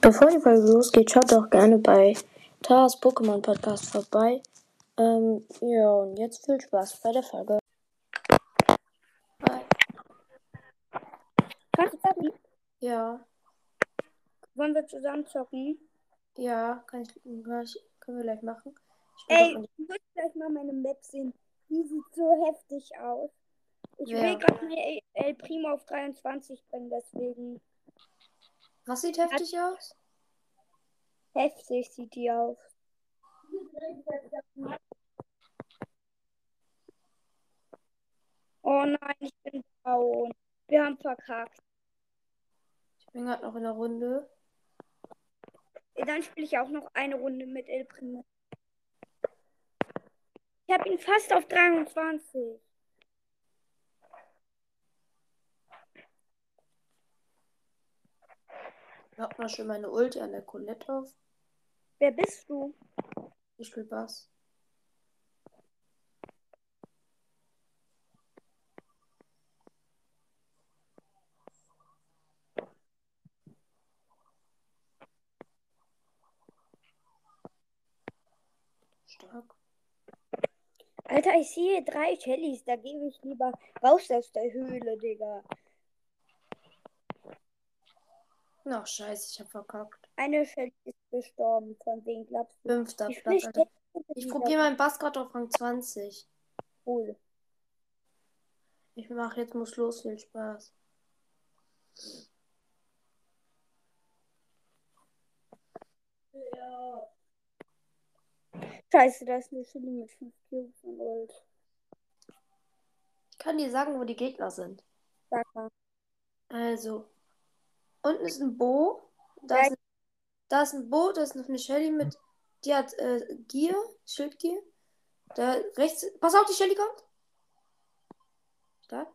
Bevor die Folge losgeht, schaut doch gerne bei Tars Pokémon Podcast vorbei. Ähm, ja, und jetzt viel Spaß bei der Folge. Zocken? Ja, Wollen wir zusammen zocken? ja, kann ich, gleich, können wir gleich machen. Ich Ey, du musst gleich mal meine Map sehen. Die sieht so heftig aus. Ich Ja. will gerade meine El- Primo auf 23 bringen, deswegen Was sieht heftig aus? heftig sieht die aus. Oh nein, ich bin down. Wir haben verkackt. Ich bin gerade noch in der Runde. Dann spiele ich auch noch eine Runde mit El Primo. Ich habe ihn fast auf 23. Hört mal schön meine Ulti an der Colette auf. Wer bist du? Ich spiel Bass. Stark. Alter, ich sehe drei Shellys. Da gehe ich lieber raus aus der Höhle, Digga. Ach, scheiße, ich hab verkackt. Eine Shelly ist gestorben. Von wem glaubst du? Fünfter Wie Platz. Alter. Ich probiere meinen Bass gerade auf Rang 20. cool. Ich mache jetzt muss los, viel Spaß. Scheiße, da ist eine Shelly mit 5 Cubes und Ult. Ich kann dir sagen, wo die Gegner sind. Sag mal. Also, unten ist ein Bo. Da, ist, ein, da ist ein Bo, da ist noch eine Shelly mit. Die hat äh, Gier, Schildgier. Da rechts. Pass auf, die Shelly kommt. Stark.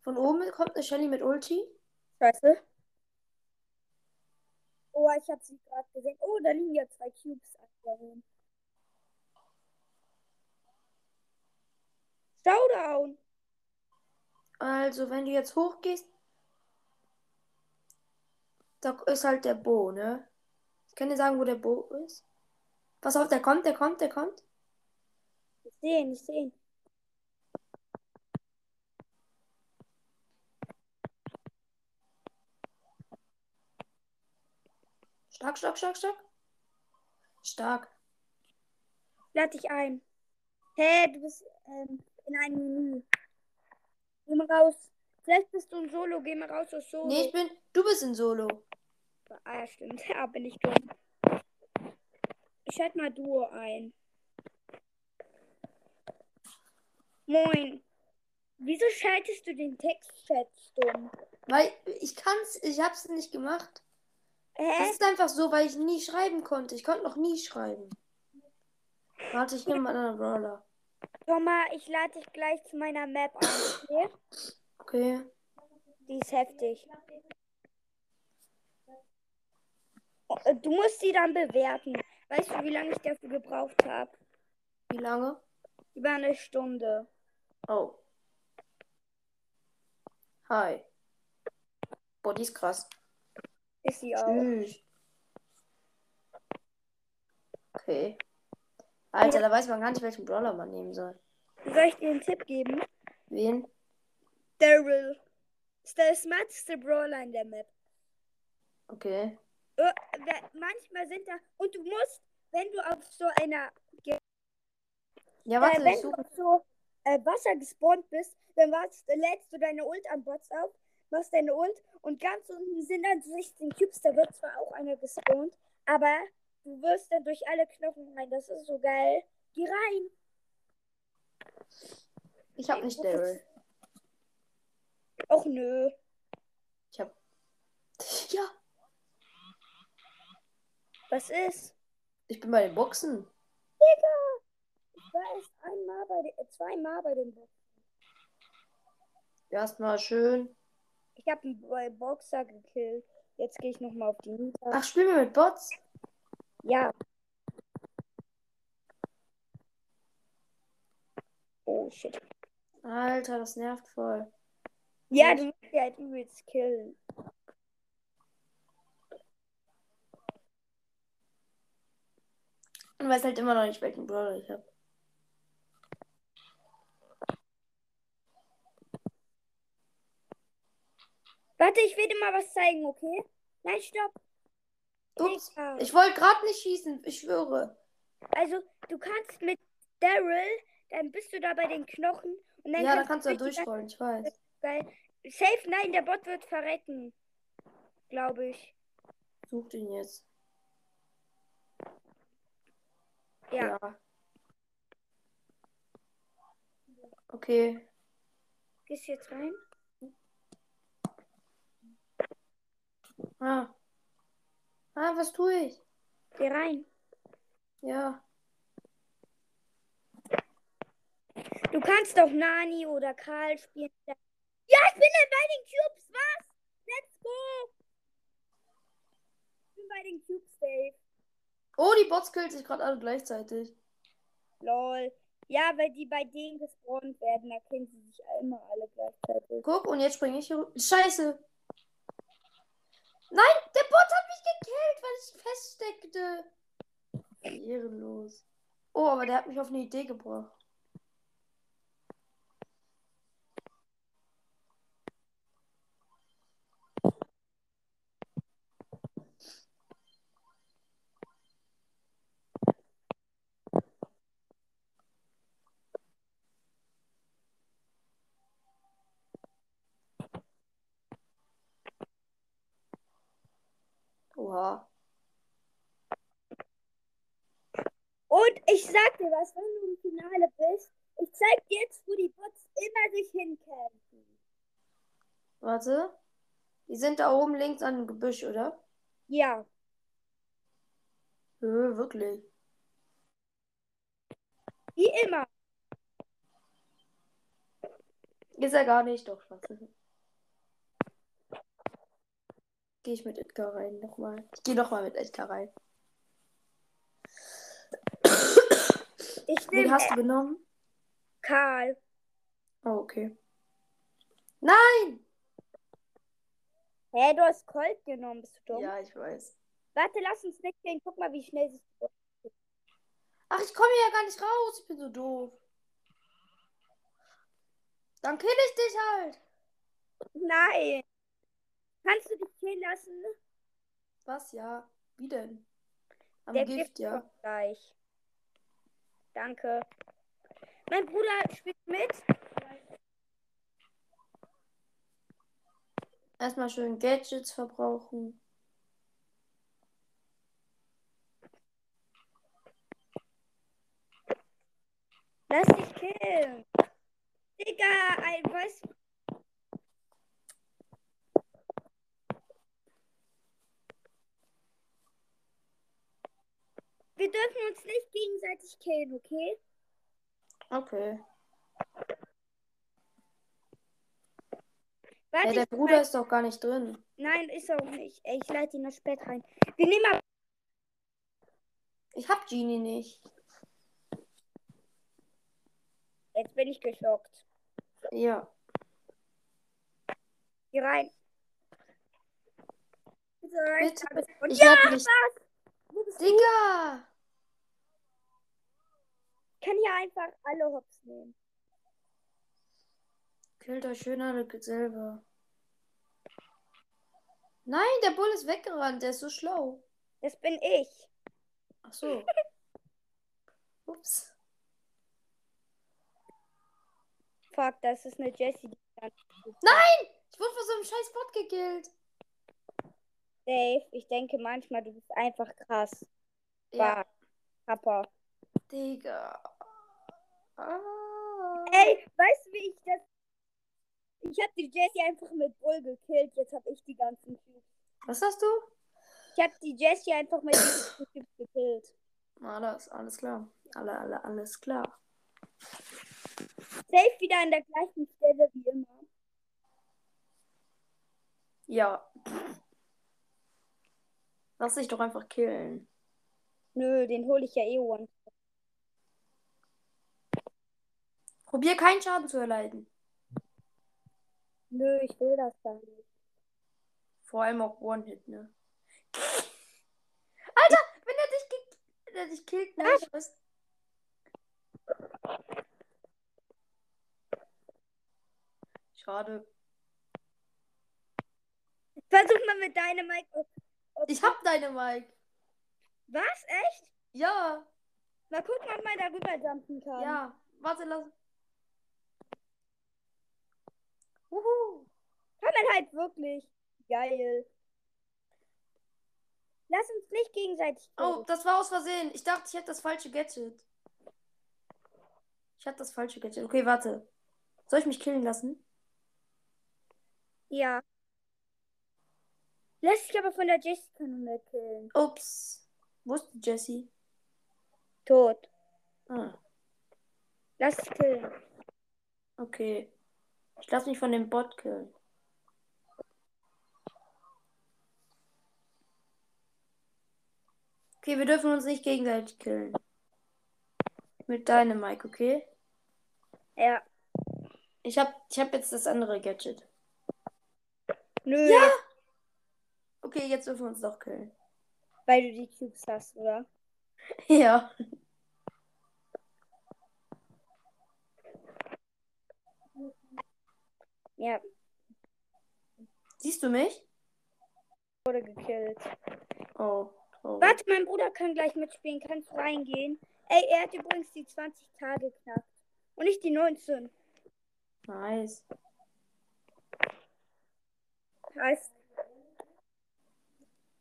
Von oben kommt eine Shelly mit Ulti. Scheiße. Oh, ich hab sie gerade gesehen. Oh, da liegen ja zwei Cubes. Showdown. Also, wenn du jetzt hochgehst, da ist halt der Bo, ne? Ich kann dir sagen, wo der Bo ist. Pass auf, der kommt, der kommt, der kommt. Ich sehe ihn, ich sehe ihn. Stark, stark, stark, stark. Stark. Lade dich ein. Hä, du bist ähm, in einem Menü. Geh mal raus. Vielleicht bist du ein Solo. Geh mal raus aus Solo. Nee, ich bin. Du bist in Solo. Ah, ja, stimmt. Ja, bin ich dumm. Ich schalte mal Duo ein. Moin. Wieso schaltest du den Textchat stumm? Weil ich kann's, ich hab's nicht gemacht. Es Hä? ist einfach so, weil ich nie schreiben konnte. Ich konnte noch nie schreiben. Warte, ich nehme mal einen Brawler. Thomas, ich lade dich gleich zu meiner Map ein. Okay? Okay. Die ist heftig. Äh, Du musst sie dann bewerten. Weißt du, wie lange ich dafür gebraucht habe? Wie lange? Über eine Stunde. Oh. Hi. Boah, die ist krass. Ist sie auch. Tschüss. Okay. Alter, da weiß man gar nicht, welchen Brawler man nehmen soll. Soll ich dir einen Tipp geben? Wen? Daryl. Ist der smarteste Brawler in der Map. Okay. Äh, wer- Manchmal sind da. Und du musst, wenn du auf so einer. Ja, Äh, warte, wenn ich du auf so äh, Wasser gespawnt bist, dann wartest, lädst du deine Ult an Bots auf, machst deine Ult und ganz unten sind dann 16 Cubes. Da wird zwar auch einer gespawnt, aber du wirst dann durch alle Knochen rein. Das ist so geil. Geh rein. Ich hab nicht Daryl. Och nö. Ich hab. Ja, Was ist? ich bin bei den Boxen. Digga! Ich war erst einmal bei den, zweimal bei den Boxen. Erstmal schön. Ich habe einen Bo- Boxer gekillt. Jetzt gehe ich nochmal auf die Nita. Ach, spielen wir mit Bots? Ja. Oh shit. Alter, das nervt voll. Ja, du musst die halt übelst killen. Ich weiß halt immer noch nicht, welchen Brawler ich habe. Warte, ich will dir mal was zeigen, okay? Nein, stopp. Ups, ich wollte gerade nicht schießen, ich schwöre. Also, du kannst mit Daryl, dann bist du da bei den Knochen und dann Ja, da kannst du richtig durchrollen, ich weiß. Geil. Safe, nein, der Bot wird verrecken. Glaube ich. Such den jetzt. Ja. Okay. Gehst du jetzt rein? Ah. Ah, was tue ich? Geh rein. Ja. Du kannst doch Nani oder Karl spielen. Ja, ich bin bei den Cubes. Was? Let's go. Ich bin bei den Cubes, Dave. Oh, die Bots killt sich gerade alle gleichzeitig. Lol. Ja, weil die bei denen gespawnt werden, da kennen sie sich immer alle gleichzeitig. Guck, und jetzt springe ich hier. Scheiße. Nein, der Bot hat mich gekillt, weil ich feststeckte. Ehrenlos. Oh, aber der hat mich auf eine Idee gebracht. Oha. Und ich sag dir was, wenn du im Finale bist, ich zeig dir jetzt, wo die Bots immer sich hinkämpfen. Warte. Die sind da oben links an dem Gebüsch, oder? Ja. Nö, wirklich. Wie immer. Ist er gar nicht, doch Spaß. Gehe ich mit Edgar rein nochmal. Ich gehe nochmal mit Edgar rein. Ich Wen hast du genommen? Karl. Oh, okay. Nein! Hä, du hast Colt genommen, bist du dumm? Ja, ich weiß. Warte, lass uns nicht gehen. Guck mal, wie schnell sie Ach, ich komme hier ja gar nicht raus. Ich bin so doof. Dann kill ich dich halt. Nein. Kannst du dich gehen lassen? Was, ja? Wie denn? Am Der Gift, Gift ja. gleich. Danke. Mein Bruder spielt mit. Erstmal schön Gadgets verbrauchen. Lass dich killen. Digga, ein was? Wir dürfen uns nicht gegenseitig killen, okay? Okay. Warte, Ja, der ich Bruder ist doch gar nicht drin. Nein, ist auch nicht. Ich leite ihn das Bett rein. Wir nehmen mal. Ich hab Genie nicht. Jetzt bin ich geschockt. Ja. Geh rein. Bitte. Und Ich ja, nicht. was? Digga! Ich kann hier einfach alle Hops nehmen. Killt euch schön alle selber. Nein, der Bull ist weggerannt. Der ist so schlau. Das bin ich. Ach so. Ups. Fuck, das ist eine Jessie. Nein! Ich wurde von so einem scheiß Bot gekillt. Dave, ich denke manchmal, du bist einfach krass. Ja. Papa. Digga. Ah. Ey, weißt du, wie ich das. Ich hab die Jessie einfach mit Bull gekillt. Jetzt hab ich die ganzen Typen. Was hast du? Ich hab die Jessie einfach mit Typen gekillt. Alles, alles klar. Alle, alle, alles klar. Safe wieder an der gleichen Stelle wie immer. Ja. Lass dich doch einfach killen. Nö, den hole ich ja eh one. Probier keinen Schaden zu erleiden. Nö, ich will das gar nicht. Vor allem auch One-Hit, ne? Alter, wenn er dich, ge- er dich killt, ne? Weiß. Schade. Versuch mal mit deinem Mike. Ich hab deine Mike. Was? Echt? Ja. Mal gucken, ob man darüber jumpen kann. Ja. Warte, lass. Wuhu. Kann man halt wirklich. Geil. Lass uns nicht gegenseitig. Oh, killen. das war aus Versehen. Ich dachte, ich hätte das falsche Gadget. Ich hatte das falsche Gadget. Okay, warte. Soll ich mich killen lassen? Ja. Lass dich aber von der mehr killen. Ups. Wo ist die Jessie? Tot. Ah, Lass dich killen. okay. Ich lasse mich von dem Bot killen. Okay, wir dürfen uns nicht gegenseitig killen. Mit deinem Mike, okay? Ja. Ich hab, ich hab jetzt das andere Gadget. Nö. Ja! Okay, jetzt dürfen wir uns doch killen. Weil du die Cubes hast, oder? Ja. Ja. Siehst du mich? Wurde gekillt. Oh. oh. Warte, mein Bruder kann gleich mitspielen. Kannst reingehen? Ey, er hat übrigens die 20 Tage knapp. Und nicht die 19. Nice. Heißt.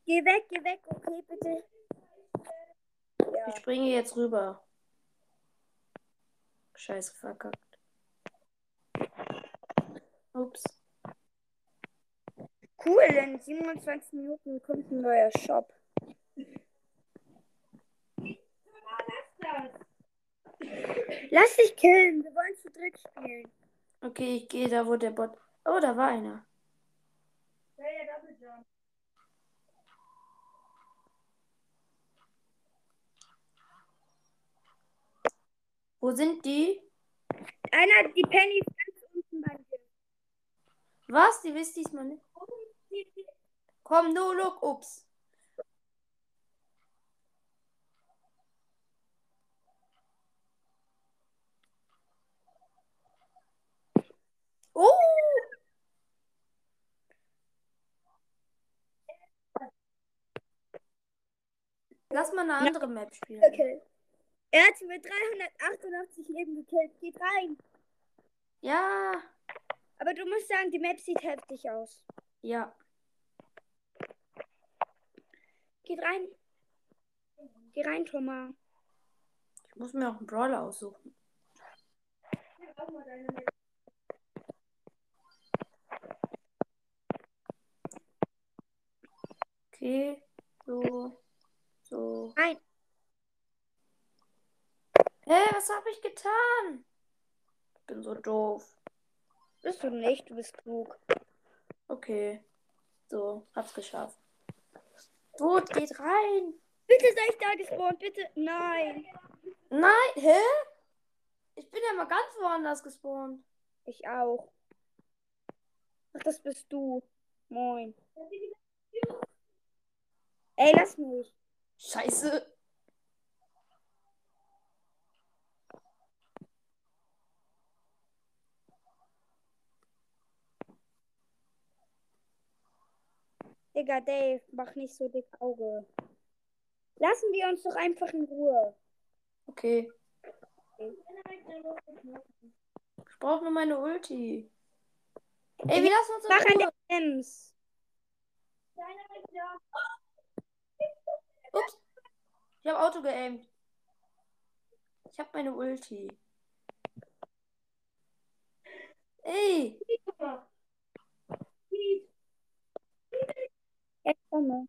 Geh weg, geh weg, okay, bitte. Ja. Ich springe jetzt rüber. Scheiße, verkackt. Ups. Cool, in 27 Minuten kommt ein neuer Shop. Lass dich killen, wir wollen zu dritt spielen. Okay, ich gehe da, wo der Bot. Oh, da war einer. Wo sind die? Einer, die Penny ist ganz unten bei dir. Was? Die wisst diesmal nicht. Komm, no look. Ups. Oh! Lass mal eine andere Map spielen. Okay. Er hat sie mit 388 Leben gekillt. Geht rein. Ja, Aber du musst sagen, die Map sieht heftig aus. ja. Geht rein. Geh rein, Thomas. Ich muss mir auch einen Brawler aussuchen. Okay, so, so. Nein. Hä, was habe ich getan? Ich bin so doof. Bist du nicht, du bist klug. Okay, so, hab's geschafft. Gut, geht rein. Bitte sei ich da gespawnt, bitte. Nein. Nein, hä? Ich bin ja mal ganz woanders gespawnt. Ich auch. Ach, das bist du. Moin. Ey, lass mich. Scheiße. Digga, Dave, mach nicht so dick Auge. Lassen wir uns doch einfach in Ruhe. Okay. Ich brauche nur meine Ulti. Ey, wir lassen uns in Mach Ruhe. der Ems. Ups. Ich habe Auto geaimt. Ich habe meine Ulti. Ey. Ja, komme.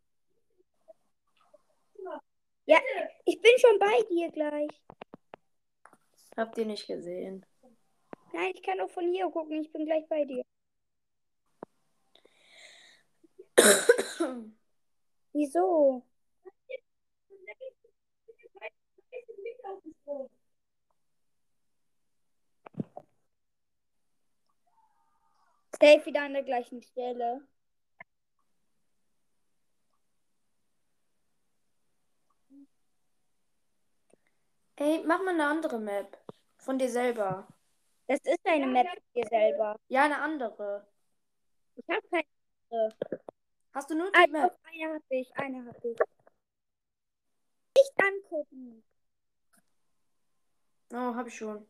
Ja, ich bin schon bei dir gleich. Habt ihr nicht gesehen? Nein, ich kann auch von hier gucken. Ich bin gleich bei dir. Wieso? Safe wieder an der gleichen Stelle. Ey, mach mal eine andere Map. Von dir selber. Das ist eine Map von dir selber. Ja, eine andere. Ich habe keine andere. Hast du nur die Map? doch, eine habe ich, eine habe ich. Nicht angucken. Oh, hab ich schon.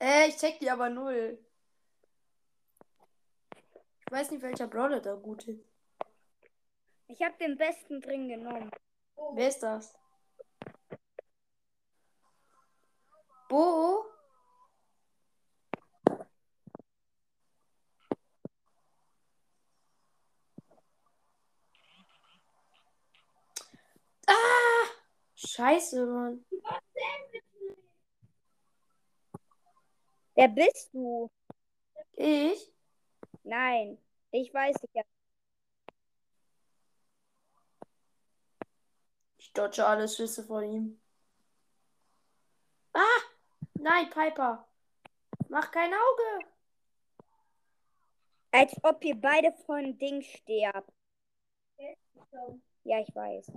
Äh, ich check die aber null. Ich weiß nicht, welcher Brawler da gut ist. Ich habe den besten drin genommen. Wer ist das? Bo? Ah! Scheiße, Mann. Wer bist du? Ich? Nein, ich weiß nicht. ja. Ich dodge alle Schüsse von ihm. Ah! Nein, Piper. Mach kein Auge. Als ob ihr beide von Ding sterbt. Ja, ich weiß.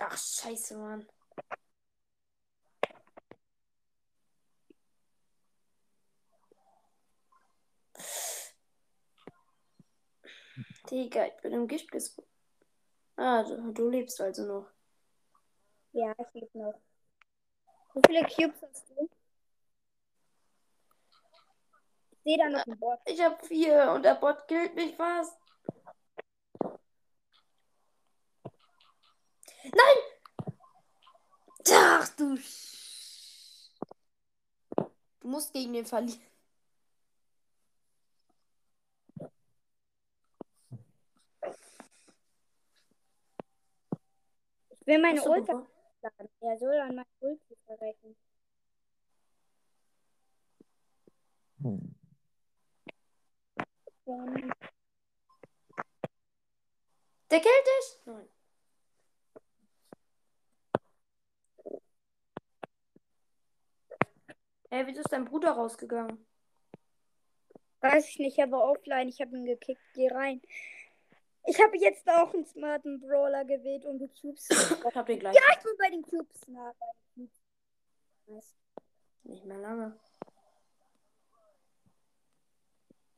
Ach, scheiße, Mann. Digga, ich bin im Gift gespawnt. Ah, du, du lebst also noch. Ja, ich lebe noch. Wie viele Cubes hast du? Ich sehe da noch ein Bot. Ich hab vier und der Bot killt mich fast. Nein! Ach du. Sch- Du musst gegen den verlieren. Ich will meine Hast laden. Er soll an meinem Ulti verrecken. Ähm, Der killt dich? Nein. Hey, wieso ist dein Bruder rausgegangen? Weiß ich nicht, aber offline. Ich habe ihn gekickt. Geh rein. Ich habe jetzt auch einen smarten Brawler gewählt und die Cubes. Ich hab den gleich. ja, ich bin bei den Cubes nah. Bei den Cubes. Nicht mehr lange.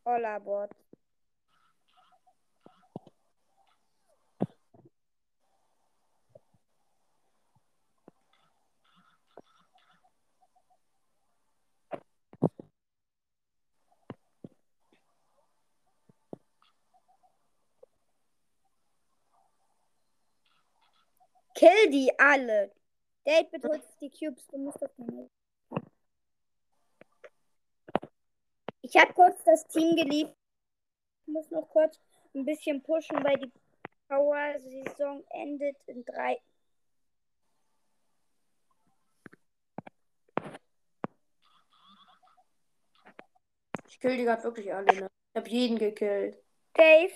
Holla, Bot. Kill die alle. Date bedeutet die Cubes. Du musst auf den Ich habe kurz das Team geliefert. Ich muss noch kurz ein bisschen pushen, weil die Power-Saison endet in drei. Ich kill die gerade wirklich alle, ne? Ich hab jeden gekillt. Dave,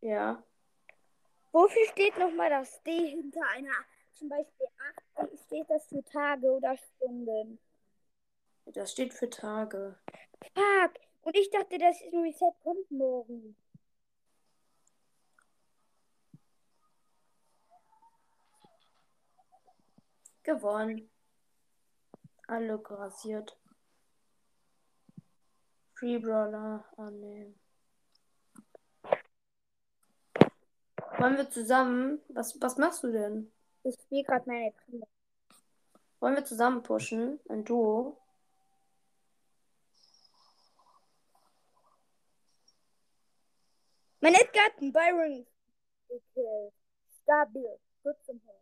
Ja. Wofür steht nochmal das D hinter einer, zum Beispiel 8? Wie steht das für Tage oder Stunden? Das steht für Tage. Fuck! Und ich dachte, das Reset kommt morgen. Gewonnen. Alle grasiert. Free Brawler annehmen. Wollen wir zusammen? Was, was machst du denn? Ich spiele gerade meine Prima. Wollen wir zusammen pushen? Ein Duo? Mein Edgar hat einen Byron gekillt. Stabil. Gut zum Hören.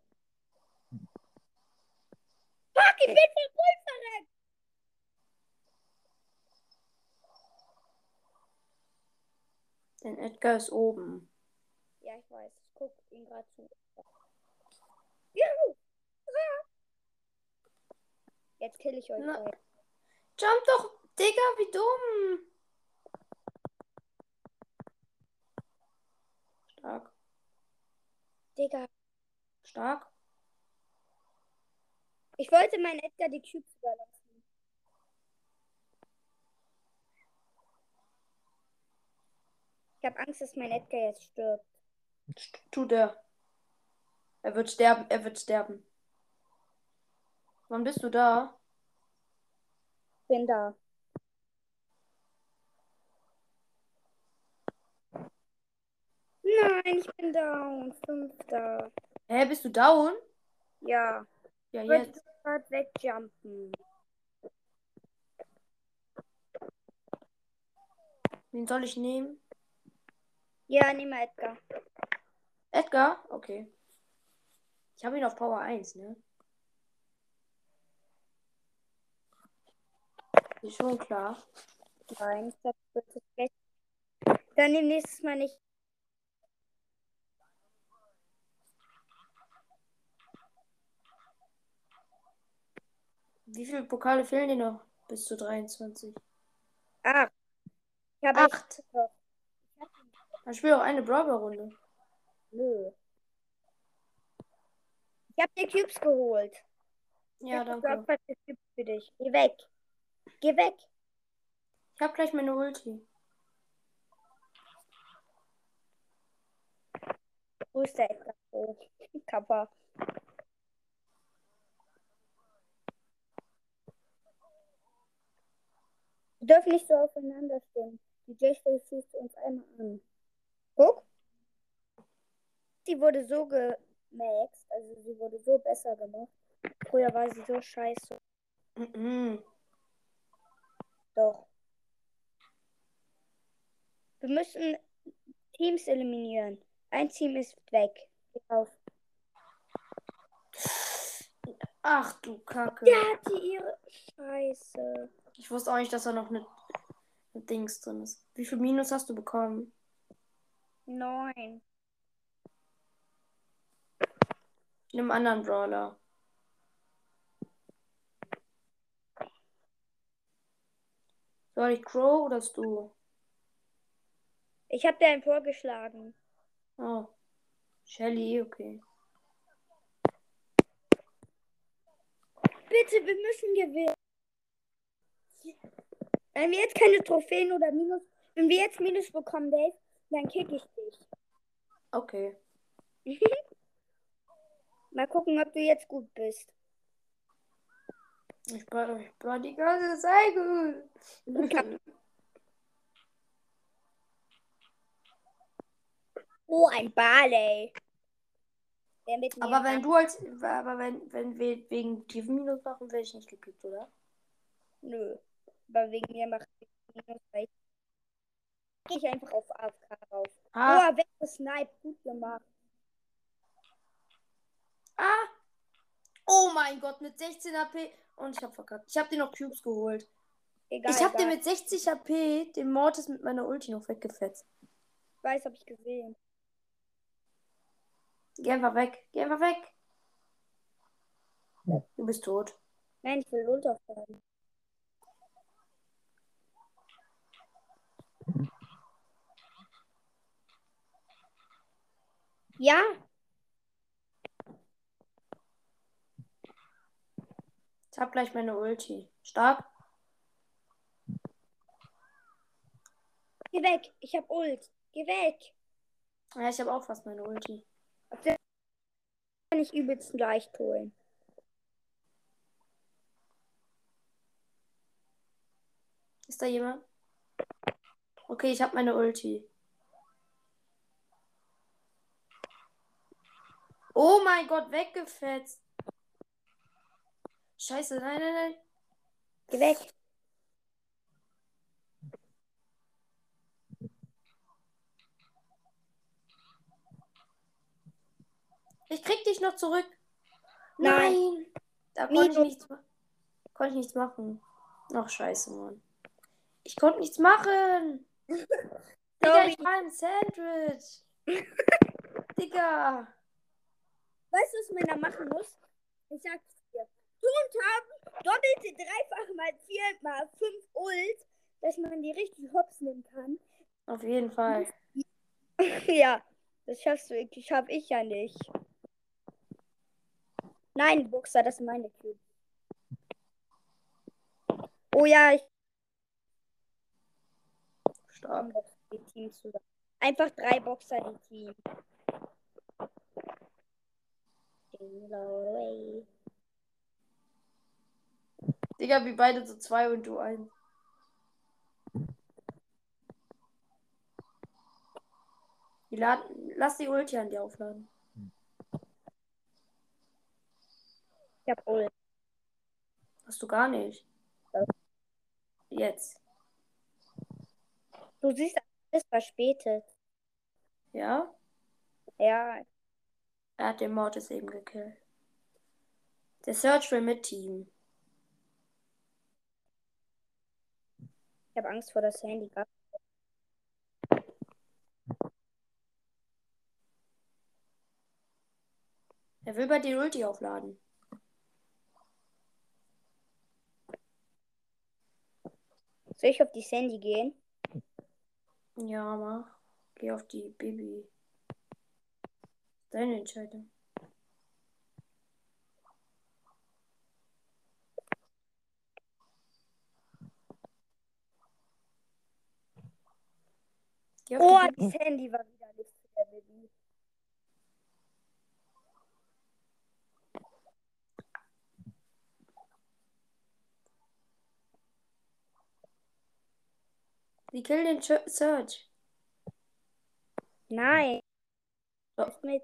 Fuck, ich bin von Bull verreckt. Denn Edgar ist oben. Ja, ich weiß. Ich guck ihn gerade zu. Juhu! Jetzt kill ich euch. Na, jump doch, Digga, wie dumm! Stark. Digga. Stark. Ich wollte meinen Edgar die Cubes überlassen. Ich habe Angst, dass mein Edgar jetzt stirbt. Tut er. Er wird sterben, er wird sterben. Wann bist du da? Bin da. Nein, ich bin down. Fünfter. Hä, bist du down? Ja. Ja, Ich jetzt. sofort wegjumpen. Wen soll ich nehmen? Ja, nimm mal Edgar. Edgar? Okay. Ich habe ihn auf Power 1, ne? Ist schon klar. Nein, das ist schlecht. Dann nimm nächstes Mal nicht. Wie viele Pokale fehlen dir noch? Bis zu 23. Acht. Ich habe Acht. Dann spiel auch eine Brawler-Runde. Nö. Ich habe dir Cubes geholt. Ja, Ich hab danke. geopfert für Cubes für dich. Geh weg. Geh weg. Ich habe gleich meine Ulti. Wo ist der Edgar? Oh, Kappa. Wir dürfen nicht so aufeinander stehen. Die J-Stelle schießt uns einmal an. Guck. Sie wurde so gemaxt, also sie wurde so besser gemacht. Früher war sie so scheiße. Mhm. Doch. Wir müssen Teams eliminieren. Ein Team ist weg. Auf. Ach du Kacke. Der hatte ihre Scheiße. Ich wusste auch nicht, dass da noch eine, eine Dings drin ist. Wie viel Minus hast du bekommen? Neun. Einen anderen Brawler. Soll ich Crow oder du? Ich habe dir einen vorgeschlagen. Oh. Shelly, okay. Bitte, wir müssen gewinnen. Wenn wir jetzt keine Trophäen oder Minus, wenn wir jetzt Minus bekommen, Dave, dann kick ich dich. Okay. Mal gucken, ob du jetzt gut bist. Ich ich war die ganze Zeit gut. Oh, ein Barley. Aber wenn du als. Aber wenn, wenn wir wegen tiefen Minus machen, werde ich nicht gekickt, oder? Nö. Aber wegen mir macht ich Minus, weil ich einfach auf AFK rauf. Ah, Oh, weggesniped. Gut gemacht. Ah! Oh mein Gott, mit 16 HP. Und ich habe verkackt. Ich habe dir noch Cubes geholt. Egal. ich habe dir mit 60 HP den Mortis mit meiner Ulti noch weggefetzt. weiß, hab ich gesehen. Geh einfach weg. Geh einfach weg. Ja. Du bist tot. Nein, ich will runterfallen. Ja, Ich hab gleich meine Ulti. Stark. geh weg. Ich hab Ult. Geh weg. Ja, ich habe auch fast meine Ulti. Kann ich übelst leicht holen. Ist da jemand? Okay, ich habe meine Ulti. Oh mein Gott, weggefetzt. Scheiße, nein, nein, nein. Geh weg. Ich krieg dich noch zurück. Nein. Nein. Da konnte ich nichts, konnte ich nichts machen. Ach, scheiße, Mann. Ich konnte nichts machen. Digga, ich war ein Sandwich. Digga. Weißt du, was man da machen muss? Ich sag's und haben doppelte, dreifach mal vier mal fünf Ult, dass man die richtig hops nehmen kann. Auf jeden Fall. ja. Das schaffst du, ich hab ich ja nicht. Nein, Boxer, das sind meine Cubes. Oh ja, ich Stark. die Teams zusammen. Einfach drei Boxer, die Team. Digga, wie beide so zwei und du ein. Die laden, lass die Ulti an dir aufladen. Ich hab Ult. Hast du gar nicht. Ja. Jetzt. Du siehst alles verspätet. Ja? Ja, Er hat den Mortis eben gekillt. Der Search will mit Team. ich habe Angst vor das Handicap. Er will bei dir Ulti aufladen. Soll ich auf die Sandy gehen? Ja, mach. Geh auf die Baby. Deine Entscheidung. Oh, die Baby. die Sandy war wieder nicht für der Baby. Sie killen den Ch- Search. Nein. Ist mit.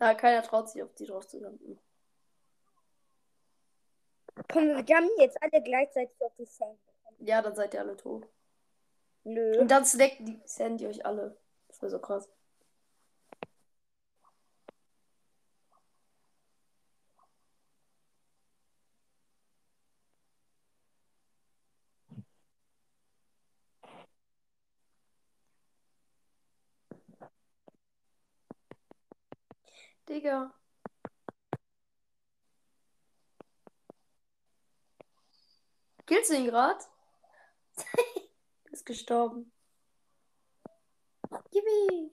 Ja, keiner traut sich auf die drauf zu landen. Komm, wir jumpen jetzt alle gleichzeitig auf die Sandy. Ja, dann seid ihr alle tot. Nö. Und dann snackt die Sandy euch alle. Das wäre so krass. Digga. Killst du ihn grad? ist gestorben. Yippie.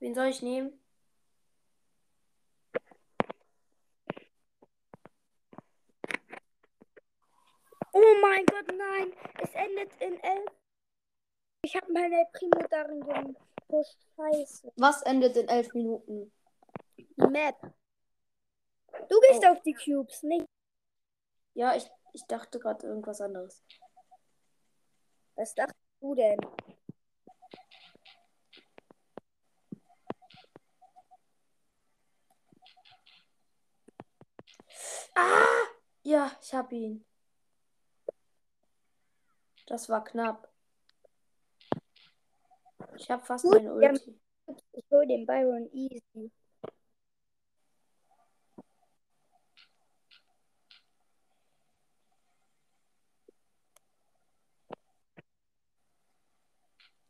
Wen soll ich nehmen? Oh mein Gott, nein. Es endet in 11. Ich habe meine Primo darin gepusht. Scheiße. Was endet in elf Minuten? Map. Du gehst Oh. auf die Cubes, nicht? Ja, ich, ich dachte gerade irgendwas anderes. Was dachtest du denn? Ah! Ja, ich hab ihn. Das war knapp. Ich hab fast Gut, meine Ulti. Ich hol den Byron easy.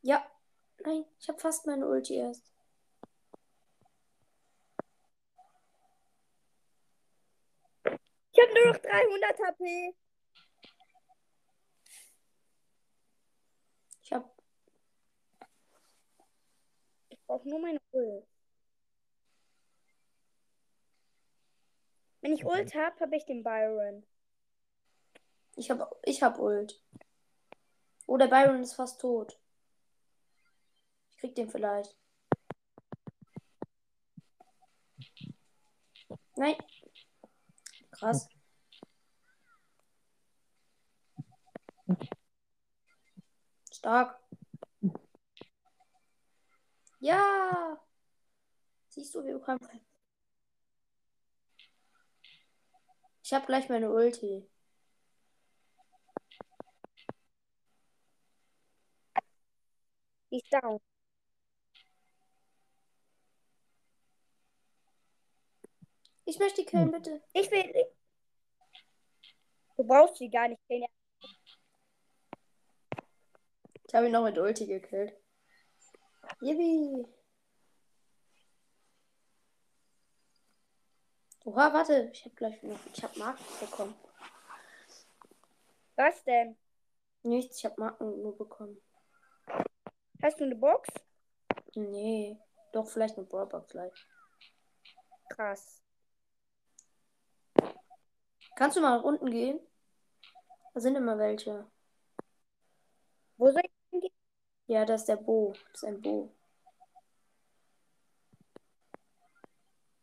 Ja. Nein, ich hab fast meine Ulti erst. Ich habe nur noch 300 HP. Ich hab. Ich brauche nur meine Ult. Wenn ich Ult habe, habe ich den Byron. Ich hab. Ich hab Ult. Oh, der Byron ist fast tot. Ich krieg den vielleicht. Nein. Krass. Stark. Ja. Siehst du, wir bekommen. Ich habe gleich meine Ulti. Ist down. Ich möchte die killen, bitte. Ich will. Du brauchst sie gar nicht. killen. Ich habe ihn noch mit Ulti gekillt. Yippie. Oha, warte. Ich habe gleich noch. Ich habe Markt bekommen. Was denn? Nichts, ich habe Marken nur bekommen. Hast du eine Box? Nee, doch vielleicht eine Brawlbox gleich. Krass. Kannst du mal nach unten gehen? Da sind immer welche. Wo soll ich hingehen? Ja, das ist der Bo. Das ist ein Bo.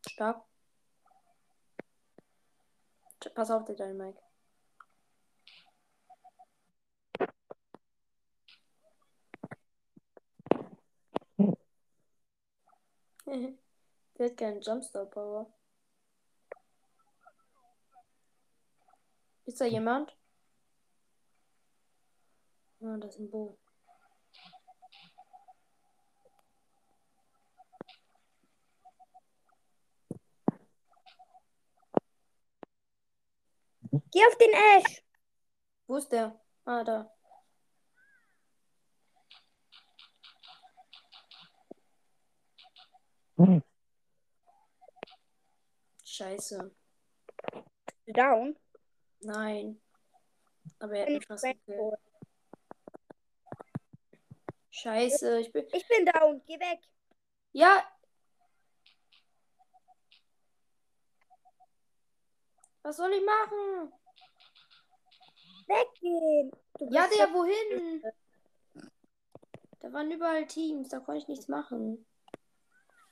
Stark. Pass auf, der dein Mike. der hat keinen Jumpstart Power. Ist da jemand? Ah, das ist ein Bo. Geh auf den Ash. Wo ist der? Ah, da. Scheiße. Down. Nein. Aber er hat mich ich fast gekillt. Scheiße, ich bin. Ich bin down. Geh weg. Ja! Was soll ich machen? Weggehen. Ja, der, wohin? Da waren überall Teams, da konnte ich nichts machen.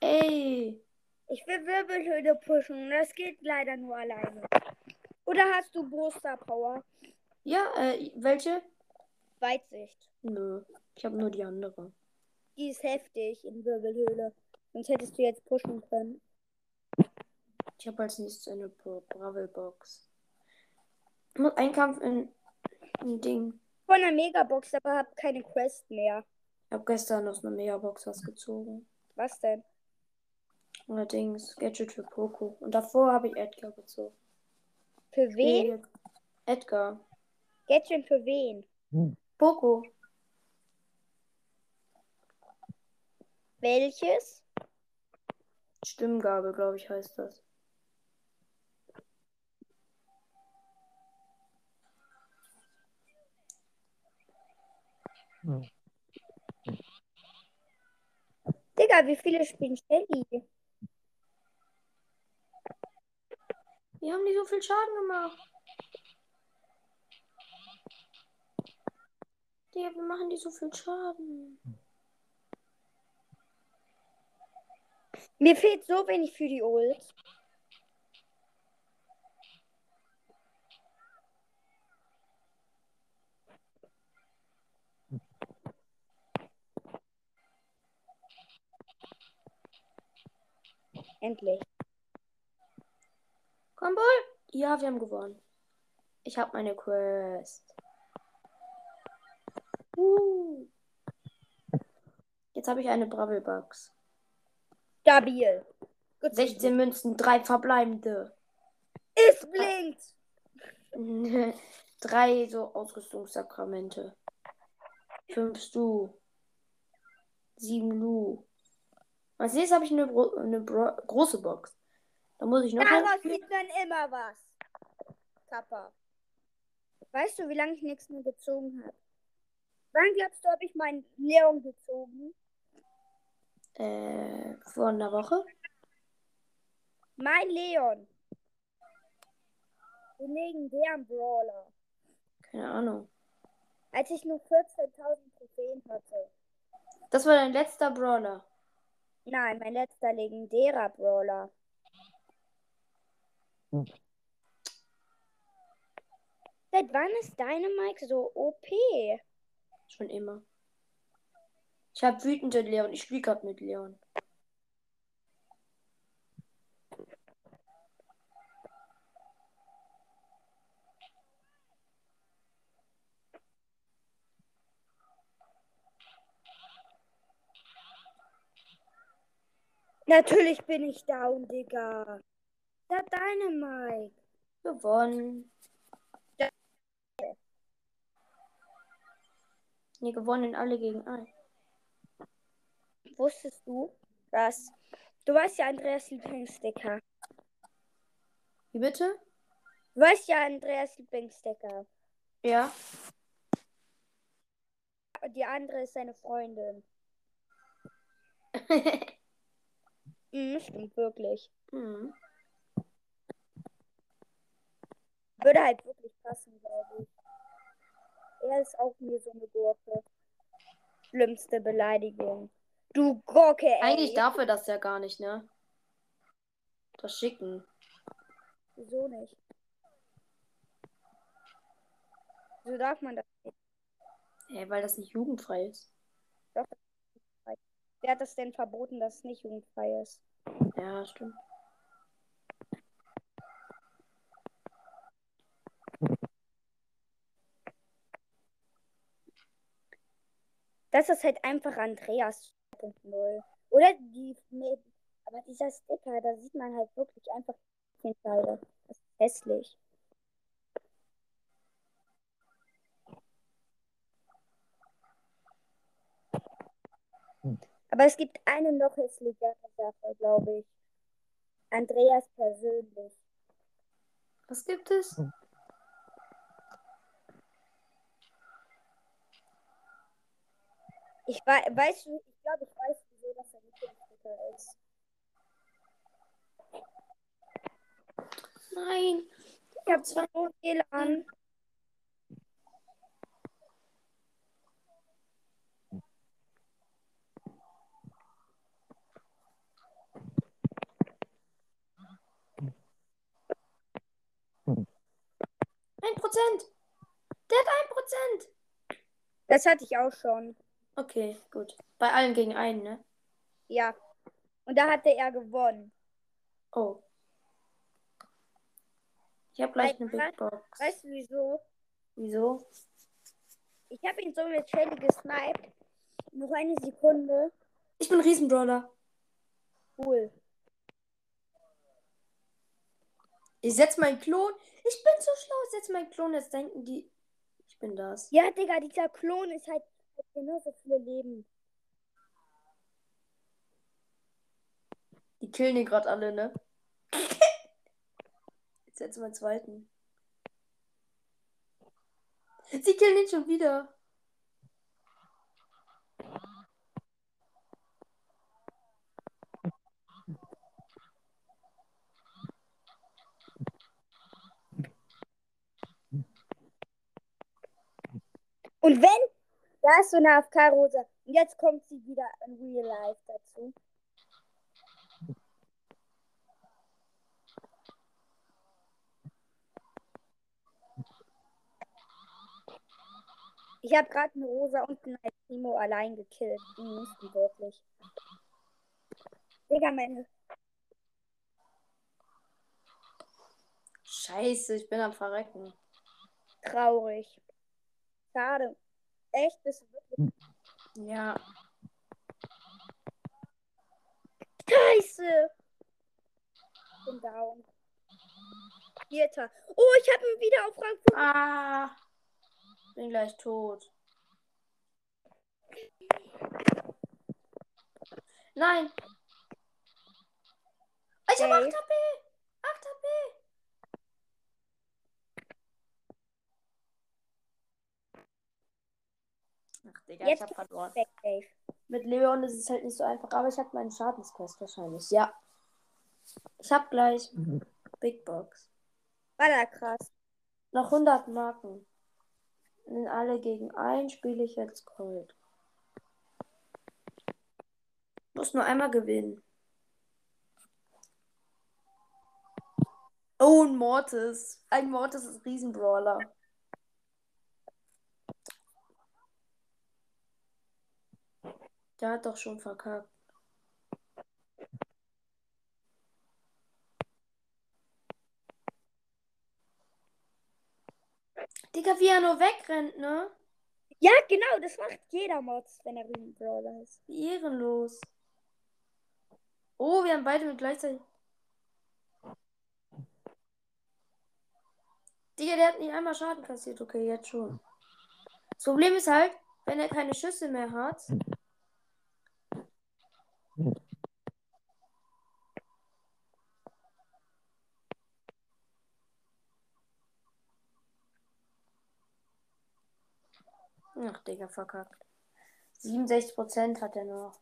Ey! Ich will Wirbelhöhle pushen. Das geht leider nur alleine. Oder hast du Booster Power? Ja, äh, welche? Weitsicht. Nö, ich habe nur die andere. Die ist heftig in Wirbelhöhle. Sonst hättest du jetzt pushen können. Ich habe als nächstes eine Bra- Bravel-Box. Einen Kampf in ein Ding. Von der Megabox, aber hab keine Quest mehr. Ich habe gestern aus einer Megabox was gezogen. Was denn? Allerdings Gadget für Poco. Und davor habe ich Edgar gezogen. Für wen? Edgar. Gadget für wen? Poco. Welches? Stimmgabel, glaube ich, heißt das. Digga, wie viele spielen Shelly? Wie haben die so viel Schaden gemacht? Digga, wie machen die so viel Schaden? Mir fehlt so wenig für die Ult. Endlich. Komm, Bull. Ja, wir haben gewonnen. Ich habe meine Quest. Uh. Jetzt habe ich eine Bravel-Box. Stabil. Gut 16 Münzen, drei verbleibende. Es blinkt. drei so Ausrüstungssakramente. Fünf Stu. Sieben Lu. Als nächstes habe ich eine, eine große Box. Da muss ich noch. Daraus sieht man immer was. Kappa. Weißt du, wie lange ich nichts mehr gezogen habe? Wann glaubst du, habe ich meinen Leon gezogen? Äh, vor einer Woche. Mein Leon. Den legendären Brawler. Keine Ahnung. Als ich nur 14.000 Trophäen hatte. Das war dein letzter Brawler. Nein, mein letzter legendärer Brawler. Seit wann ist Dynamite so OP? Schon immer. Ich habe wütende Leon. Ich spiele gerade mit Leon. Natürlich bin ich down, Digga. Der Dynamite. Gewonnen. Nee, gewonnen alle gegen ein. Wusstest du, dass du weißt ja Andreas Lieblingssticker. Wie bitte? Du weißt ja Andreas Lieblingssticker. Ja. Die andere ist seine Freundin. Mhm, stimmt wirklich. hm. Würde halt wirklich passen, glaube ich. Er ist auch mir so eine Gurke. Schlimmste Beleidigung. Du Gurke, ey. Eigentlich darf er das ja gar nicht, ne? Das schicken. Wieso nicht? So darf man das nicht. Ja, weil das nicht jugendfrei ist. Wer hat das denn verboten, dass es nicht jugendfrei ist? Ja, stimmt. Das ist halt einfach Andreas 2.0. Oder die. Nee, aber dieser Sticker, da sieht man halt wirklich einfach die Teile. Das ist hässlich. Aber es gibt eine noch hässlichere Sache, glaube ich. Andreas persönlich. Was gibt es? Ich wei weiß, ich glaube, ich weiß, wieso das ein Sticker ist. Nein. Ich habe so viel an. Ein Prozent. Der hat ein Prozent. Das hatte ich auch schon. Okay, gut. Bei allen gegen einen, ne? Ja. Und da hatte er gewonnen. Oh. Ich habe gleich Weil- eine Big Box. Weißt du wieso? Wieso? Ich habe ihn so mit Shelly gesniped. Noch eine Sekunde. Ich bin Riesenbrawler. Cool. Ich setz meinen Klon. Ich bin so schlau. Ich setz meinen Klon. Jetzt denken die, ich bin das. Ja, Digga, dieser Klon ist halt genauso viele Leben. Die killen die gerade alle, ne? Jetzt setz meinen zweiten. Sie killen ihn schon wieder. Und wenn, da ist so eine AFK-Rose. Und jetzt kommt sie wieder in Real Life dazu. Ich habe gerade eine Rosa und einen Timo allein gekillt. Die mussten wirklich. Digga, meine. Scheiße, ich bin am Verrecken. Traurig. Schade. Echt, du wirklich Ja. Scheiße. Ich bin down. Vierter. Oh, ich habe ihn wieder auf Rang 5. Ah. Bin gleich tot. Nein. Ich habe 8 Dave. HP. 8 HP. Ach, Digga, Jetzt ich hab verloren. Weg, Dave. Mit Leon ist es halt nicht so einfach, aber ich habe meinen Schadensquest wahrscheinlich. Ja. Ich habe gleich Big Box. War da krass. Noch 100 Marken. In alle gegen ein spiele ich jetzt Cold. Muss nur einmal gewinnen. Oh, ein Mortis. Ein Mortis ist Riesenbrawler. Der hat doch schon verkackt. Digga, wie er nur wegrennt, ne? Ja, genau, das macht jeder Mods, wenn er Riesenbrawler ist. Wie ehrenlos. Oh, wir haben beide mit gleichzeitig. Digga, der hat nicht einmal Schaden kassiert. Okay, jetzt schon. Das Problem ist halt, wenn er keine Schüsse mehr hat. Ach, Digga, verkackt. 67% hat er noch.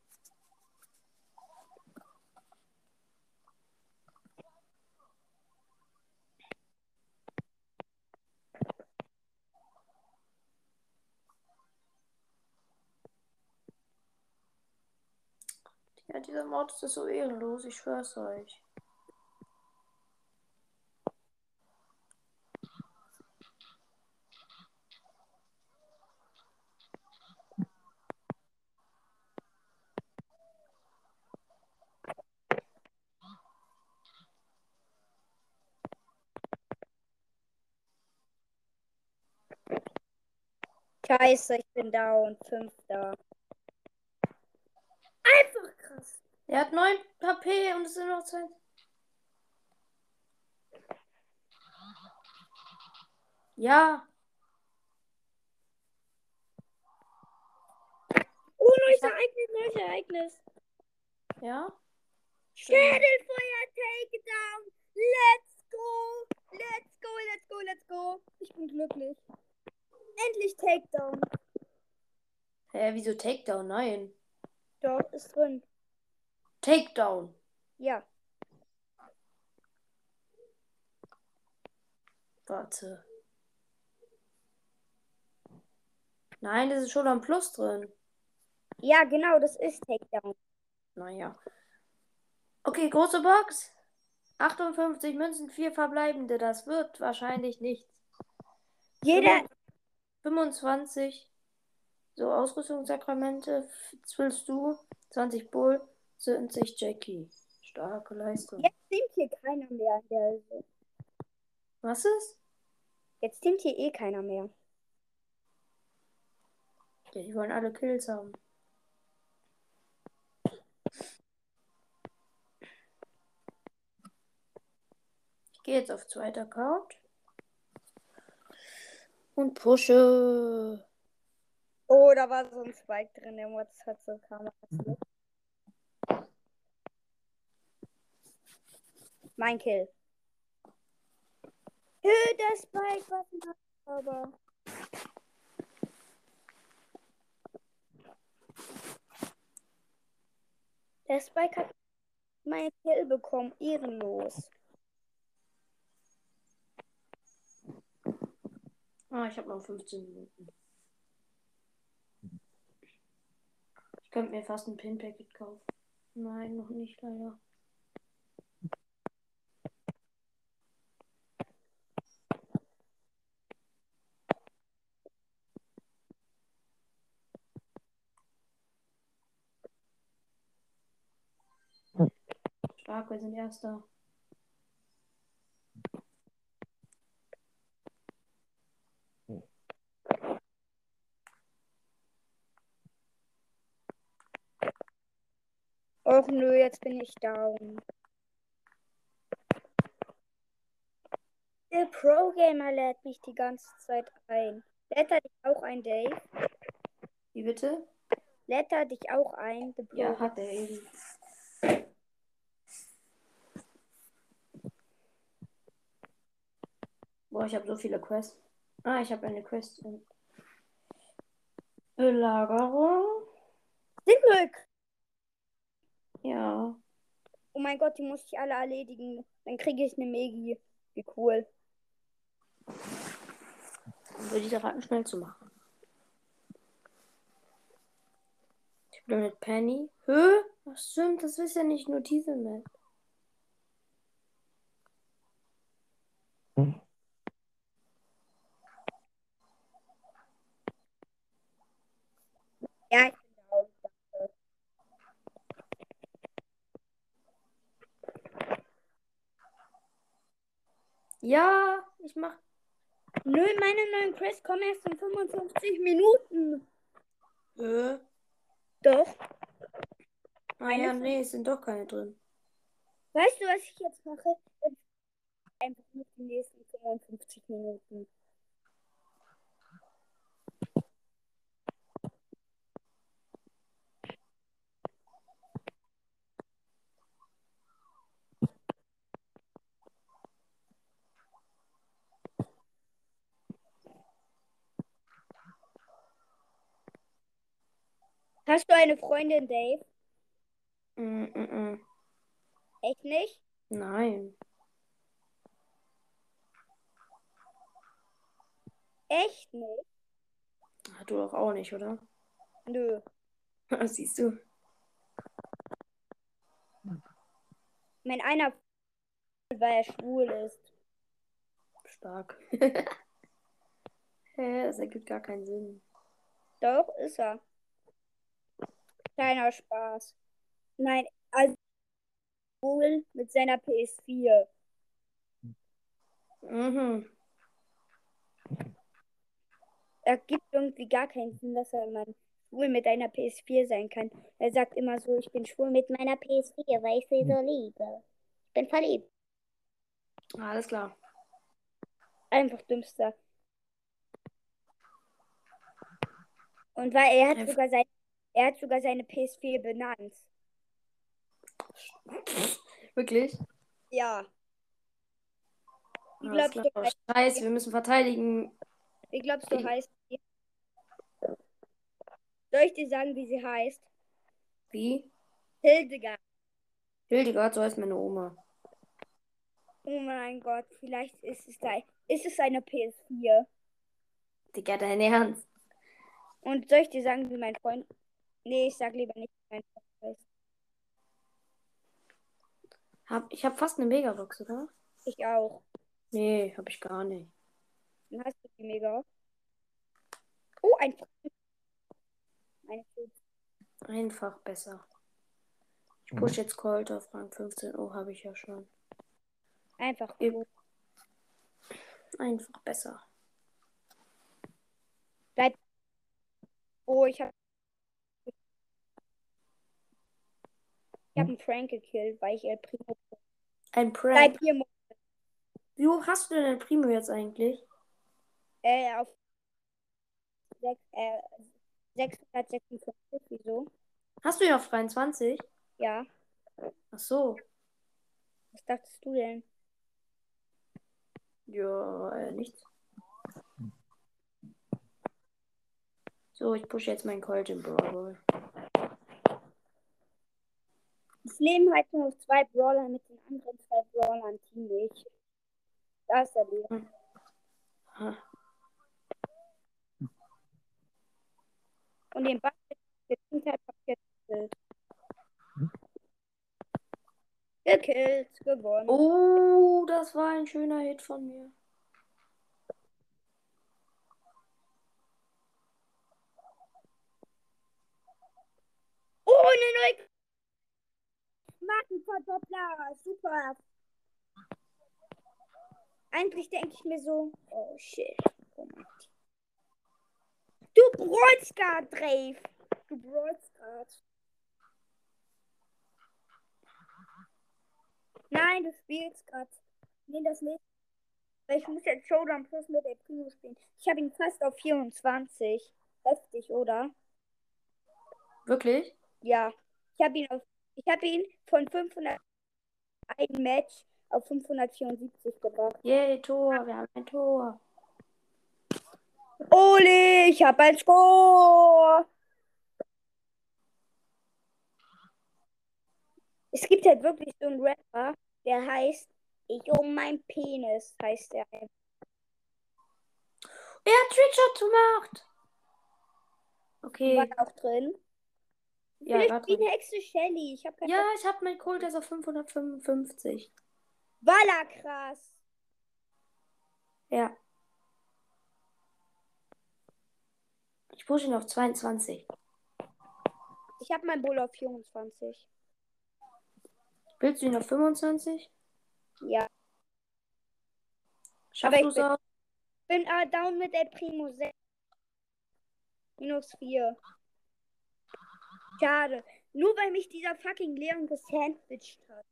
Ja, dieser Mod ist so ehrenlos, ich schwör's euch. Scheiße, ich bin down. Fünfter. Einfach. Er hat 9 HP und es sind noch zwei. Ja, Oh, neues Ereignis, neues Ereignis. ja. Schädelfeuer Takedown. Let's go. Let's go, let's go, let's go. Ich bin glücklich. Endlich Takedown. Hä, wieso Takedown? Nein. Doch, ist drin. Takedown. Ja. Warte. Nein, das ist schon am Plus drin. Ja, genau, das ist Takedown. Naja. Okay, große Box. 58 Münzen, 4 verbleibende. Das wird wahrscheinlich nichts. Jeder, 25. So, Ausrüstungssakramente. 12 du. 20 Bull. 20 Jackie. Starke Leistung. jetzt stimmt hier keiner mehr. Der, Was ist? jetzt stimmt hier eh keiner mehr. Ja, die wollen alle Kills haben. Ich gehe jetzt auf zweiter Account. Und pushe. Oh, da war so ein Spike drin, der Mods hat so Karma Mein Kill. Hö, der Spike, was ein aber. Der Spike hat mein Kill bekommen, ehrenlos. Ah, ich habe noch 15 Minuten. Ich könnte mir fast ein Pin-Packet kaufen. Nein, noch nicht leider. Stark, wir sind Erster. Och nö, jetzt bin ich down. Der Pro-Gamer lädt mich die ganze Zeit ein. Lädt er dich auch ein, Dave? Wie bitte? Lädt er dich auch ein, Pro Ja, hat er eben. Boah, ich habe so viele Quests. Ah, ich habe eine Quest in Belagerung. Singlück! Ja. Oh mein Gott, die muss ich alle erledigen. Dann kriege ich eine Megi. Wie cool. Würde ich raten, schnell zu machen. Ich bin mit Penny. Hö? Ach stimmt, das ist ja nicht nur diese Map. Ja, ich bin down. Danke. Ja, ich mach. Nö, meine neuen Quests kommen erst in 55 Minuten. Hö? Doch. Ah ja, nee, es sind doch keine drin. Weißt du, was ich jetzt mache? Einfach nur die nächsten 55 Minuten. Hast du eine Freundin, Dave? Mm -mm -mm. Echt nicht? Nein. Echt nicht? Ah, Du doch auch nicht, oder? Nö. Siehst du. Mein einer, weil er schwul ist. Stark. Hä, das ergibt gar keinen Sinn. Doch, ist er. Kleiner Spaß. Nein, also schwul mit seiner PS4. Mhm. Ergibt irgendwie gar keinen Sinn, dass er mal schwul mit einer PS4 sein kann. Er sagt immer so, ich bin schwul mit meiner PS4, weil ich sie so liebe. Ich bin verliebt. Alles klar. Einfach dümmster. Und weil er hat sogar sein, er hat sogar seine PS4 benannt. Wirklich? Ja. Wie Alles glaubst du, heißt, Scheiße, wir müssen verteidigen. wie glaubst du Ich- heißt sie? Soll ich dir sagen, wie sie heißt? Wie? Hildegard. Hildegard, so heißt meine Oma. Oh mein Gott, vielleicht ist es da. Ist es eine PS4? Digga, dein Ernst. Und soll ich dir sagen, wie mein Freund. Nee, ich sag lieber nicht, mein heißt. Hab, ich habe fast eine Megabox, oder? Ich auch. Nee, habe ich gar nicht. Dann hast du die mega. Oh, ein. Einfach besser. Ich push jetzt Colt auf Rang 15. Oh, habe ich ja schon. Einfach gut. Einfach besser. Oh, ich hab. Ich hab einen Frank gekillt, weil ich El Primo. Ein Prank. Mo- Wie hoch hast du denn den Primo jetzt eigentlich? äh, auf. Sech, äh, 656. Wieso? Hast du ihn auf 23? Ja. Ach so. Was dachtest du denn? Ja, äh, nichts. So, ich pushe jetzt meinen Colt im Brawl. Es leben halt nur noch zwei Brawler mit den anderen zwei Brawlern teamlich. Da ist er wieder. Ha. Und den Ball gekillt hat, gekillt. Gekillt, gewonnen. Oh, das war ein schöner Hit von mir. Oh, eine neue Markenverdoppler. Super. Eigentlich denke ich mir so, oh shit. Oh. Du bräutst grad, Dave. Du bräutst grad. Nein, du spielst grad. Nee, das nicht. Weil ich muss jetzt Showdown Plus mit der Primo spielen. Ich habe ihn fast auf 24. Heftig, oder? Wirklich? Ja, ich habe ihn auf, ich habe ihn von 500 ein Match auf 574 gebracht. Yay, Tor, wir haben ein Tor. Ole, ich habe ein Score. Es gibt halt wirklich so einen Rapper, der heißt Ich um mein Penis, heißt der. Er hat Trickshot gemacht. Okay. War auch drin. Ja, wie drin. eine Hexe Shelly. Ich habe keine Ja, ich habe mein Colt jetzt auf 555. Walla krass. Ja. Ich pushe ihn auf 22. Ich habe mein Bull auf 24. Willst du ihn auf 25? Ja. Schaffst ich du es bin- auch? Bin äh, down mit der Primo 6. Minus 4. Schade. Nur weil mich dieser fucking Leon gesandwiched hat.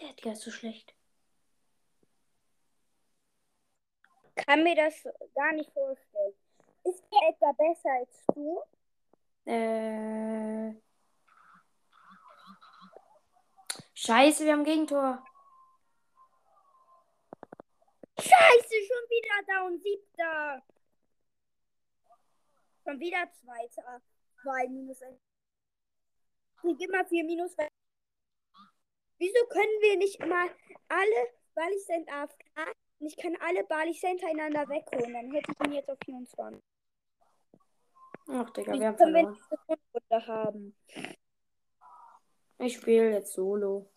Der ja so schlecht. Kann mir das gar nicht vorstellen. Ist der etwa besser als du? Äh. Scheiße, wir haben Gegentor. Scheiße, schon wieder down, siebter. Schon wieder zweiter. Zwei minus ein. Ich gib mal vier minus. Wieso können wir nicht mal alle Bali sind AFK und ich kann alle Bali hintereinander wegholen? Dann hätte ich ihn jetzt auf 24. Ach, Digga, wir haben verloren. eine Runde haben? Ich spiele jetzt Solo.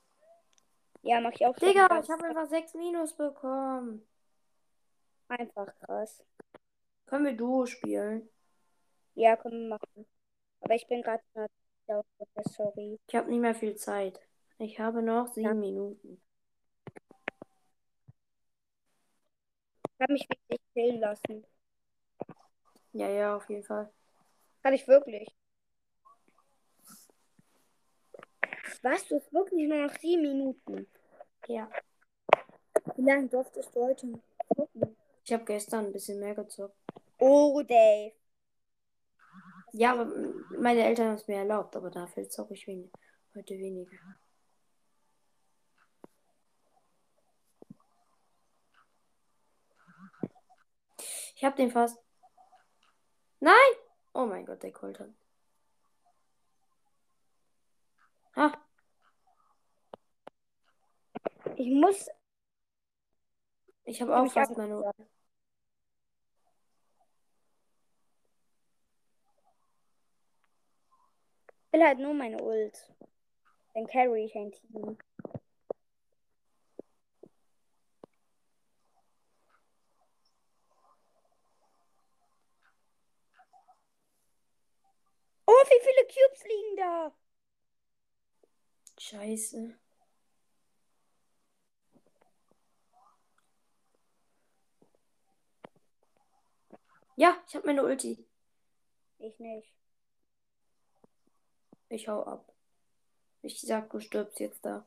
Ja, mach ich auch Digga, ich habe einfach 6 Minus bekommen. einfach krass. Können wir Duo spielen? Ja, können wir machen. Aber ich bin gerade sorry. Ich habe nicht mehr viel Zeit. Ich habe noch 7 Ja. Minuten. Habe mich wirklich killen lassen. Ja, ja, auf jeden Fall. Habe ich wirklich. Was? Du hast wirklich nur noch sieben Minuten. Ja. Wie lange durftest du heute gucken? Ich habe gestern ein bisschen mehr gezockt. Oh, Dave. Ja, aber meine Eltern haben es mir erlaubt, aber dafür zocke ich wenig, heute weniger. Ich habe den fast. Nein! Oh mein Gott, der Colt hat. Ha, Ich muss. ich habe hab auch fast meine. will halt nur meine Ult. Dann carry ich ein Team. Wie viele Cubes liegen da? Scheiße. Ja, ich habe meine Ulti. Ich nicht. Ich hau ab. Ich sag, du stirbst jetzt da.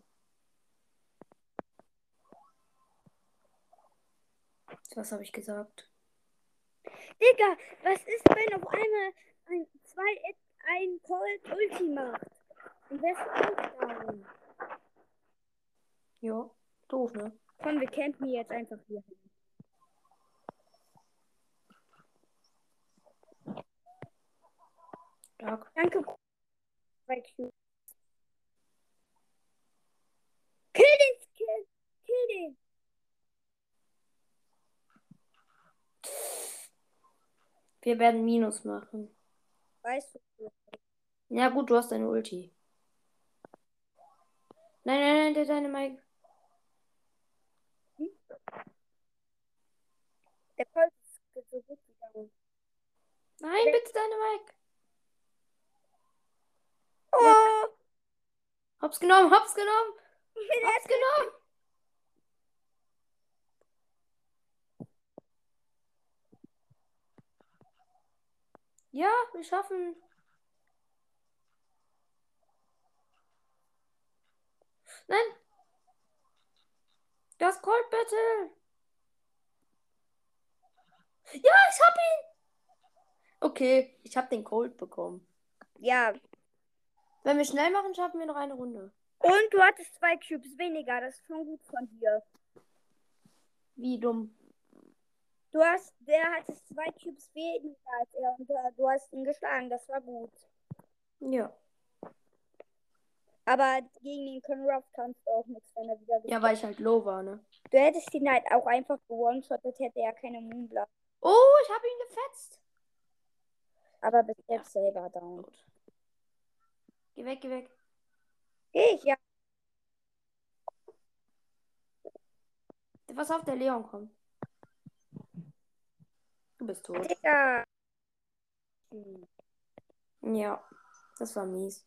Was habe ich gesagt? Digga, was ist, wenn auf einmal ein, zwei, ein Cold Ulti macht? Und wer ist auch down? Ja, doof, ne? Komm, wir campen jetzt einfach hier hin. Stark. Danke. Kill den, kill, kill den. Wir werden Minus machen. Weißt du? Ja, gut, du hast deine Ulti. Nein, nein, nein, der deine Mike. Der Colt ist so gut down. Nein, bitte deine Mike. Oh! Hab's genommen, hab's genommen. Der Hab's genommen. Ja, wir schaffen. Nein. Das Cold Battle. Ja, ich hab ihn. Okay, ich hab den Cold bekommen. Ja. Wenn wir schnell machen, schaffen wir noch eine Runde. Und du hattest zwei Cubes weniger. Das ist schon gut von dir. Wie dumm. Du hast, der hatte zwei Cubes weniger als er und du hast ihn geschlagen. Das war gut. Ja. Aber gegen den Conrad kannst du auch nichts, wenn er wieder Ja, weil ich halt low war, ne? Du hättest ihn halt auch einfach gewone-shottet, hätte er keine Moonblock. Oh, ich hab ihn gefetzt. Aber bist jetzt selber down. Gut. Geh weg, geh weg. Geh ich, ja. Was auf, der Leon kommt. Du bist tot. Digga. Hm. Ja, das war mies.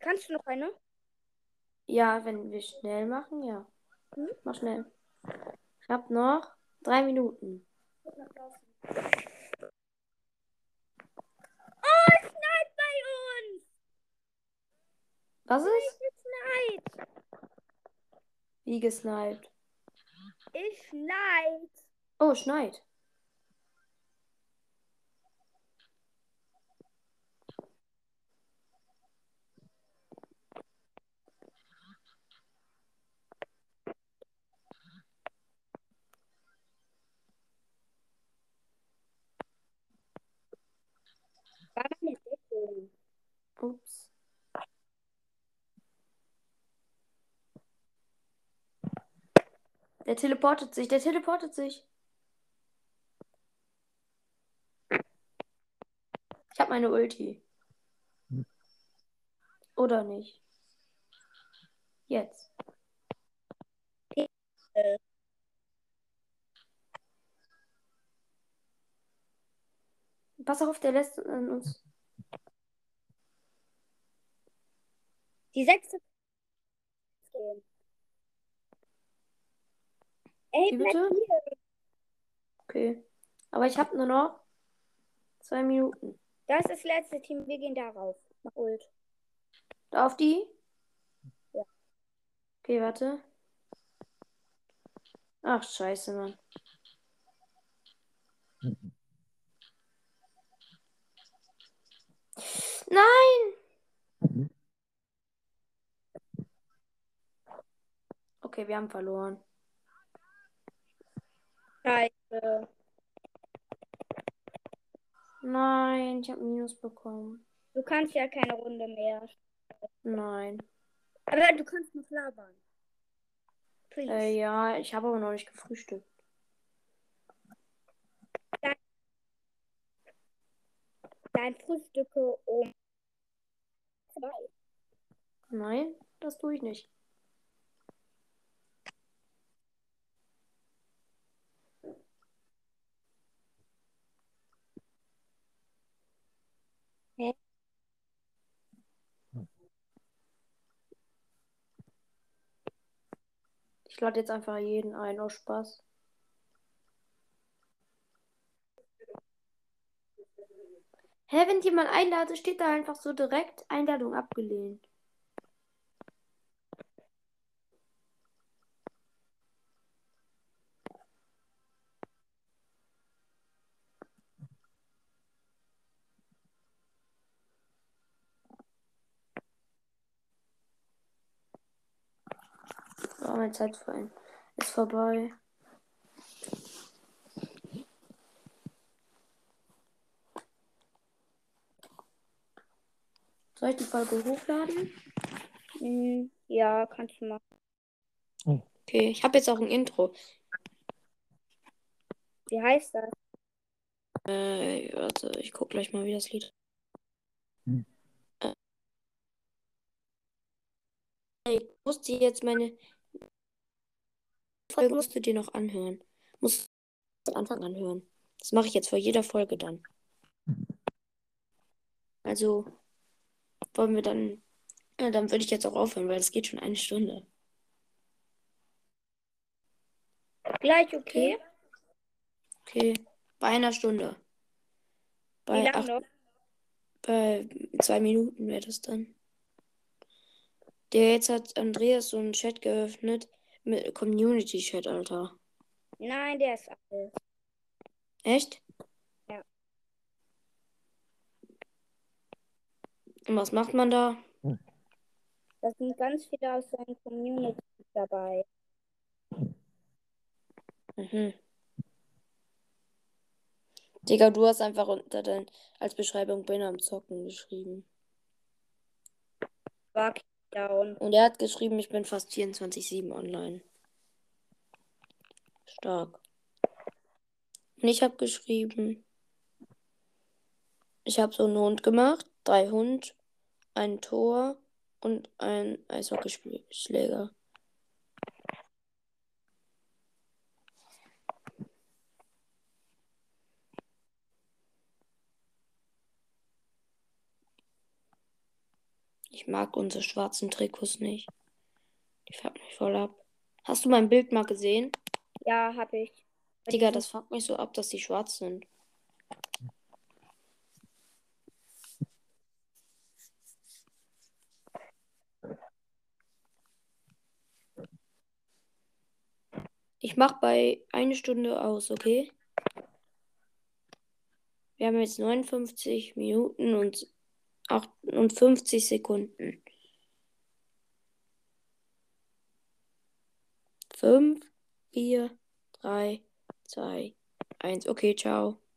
Kannst du noch eine? Ja, wenn wir schnell machen, ja. Hm? Mach schnell. Ich hab noch drei Minuten. Oh, es schneit bei uns! Was ist? Es schneit! Wie gesniped. Es schneit! Oh, schneit. Ups. Der teleportet sich, der teleportet sich. Ich habe meine Ulti. Oder nicht? Jetzt. Pass auf, der lässt äh, uns. Die sechste. Ey, Wie bitte? Okay. Aber ich habe nur noch zwei Minuten. Das ist das letzte Team. Wir gehen darauf. Mach Ult. Da auf die? Ja. Okay, warte. Ach, scheiße, Mann. Nein! Okay, wir haben verloren. Scheiße. Nein, ich habe Minus bekommen. Du kannst ja keine Runde mehr. Nein. Aber du kannst noch labern. Please. Äh, ja, ich habe aber noch nicht gefrühstückt. Dein Frühstücke um zwei. Nein, das tue ich nicht. Ich lade jetzt einfach jeden ein, aus Spaß. Hä, wenn jemand einlade, steht da einfach so direkt Einladung abgelehnt. Oh, meine Zeit vor- ist vorbei. Soll ich die Folge hochladen? Hm, ja, kannst du machen. Okay, ich habe jetzt auch ein Intro. Wie heißt das? Äh, warte, ich guck gleich mal, wie das Lied. Hm. Äh, ich musste jetzt meine Folge musst du dir noch anhören. Musst du von Anfang an hören. Das mache ich jetzt vor jeder Folge dann. Also wollen wir dann. Ja, dann würde ich jetzt auch aufhören, weil es geht schon eine Stunde. Gleich okay? Okay. Bei einer Stunde. Wie Bei, lange acht, noch? bei zwei Minuten wäre das dann. Der jetzt hat Andreas so einen Chat geöffnet mit Community-Chat, Alter. Nein, der ist alt. Echt? Ja. Und was macht man da? Da sind ganz viele aus seiner Community dabei. Mhm. Digga, du hast einfach unter dein, als Beschreibung bin am Zocken geschrieben. War down. Und er hat geschrieben, ich bin fast 24-7 online. Stark. Und ich habe geschrieben, ich habe so einen Hund gemacht, drei Hund, ein Tor und ein Eishockeyschläger. Ich mag unsere schwarzen Trikots nicht. Die färben mich voll ab. Hast du mein Bild mal gesehen? Ja, hab ich. Digga, das fuckt mich so ab, dass die schwarz sind. Ich mach bei eine Stunde aus, okay? Wir haben jetzt 59 Minuten und 58 Sekunden. 5, 4, 3, 2, 1. Okay, ciao.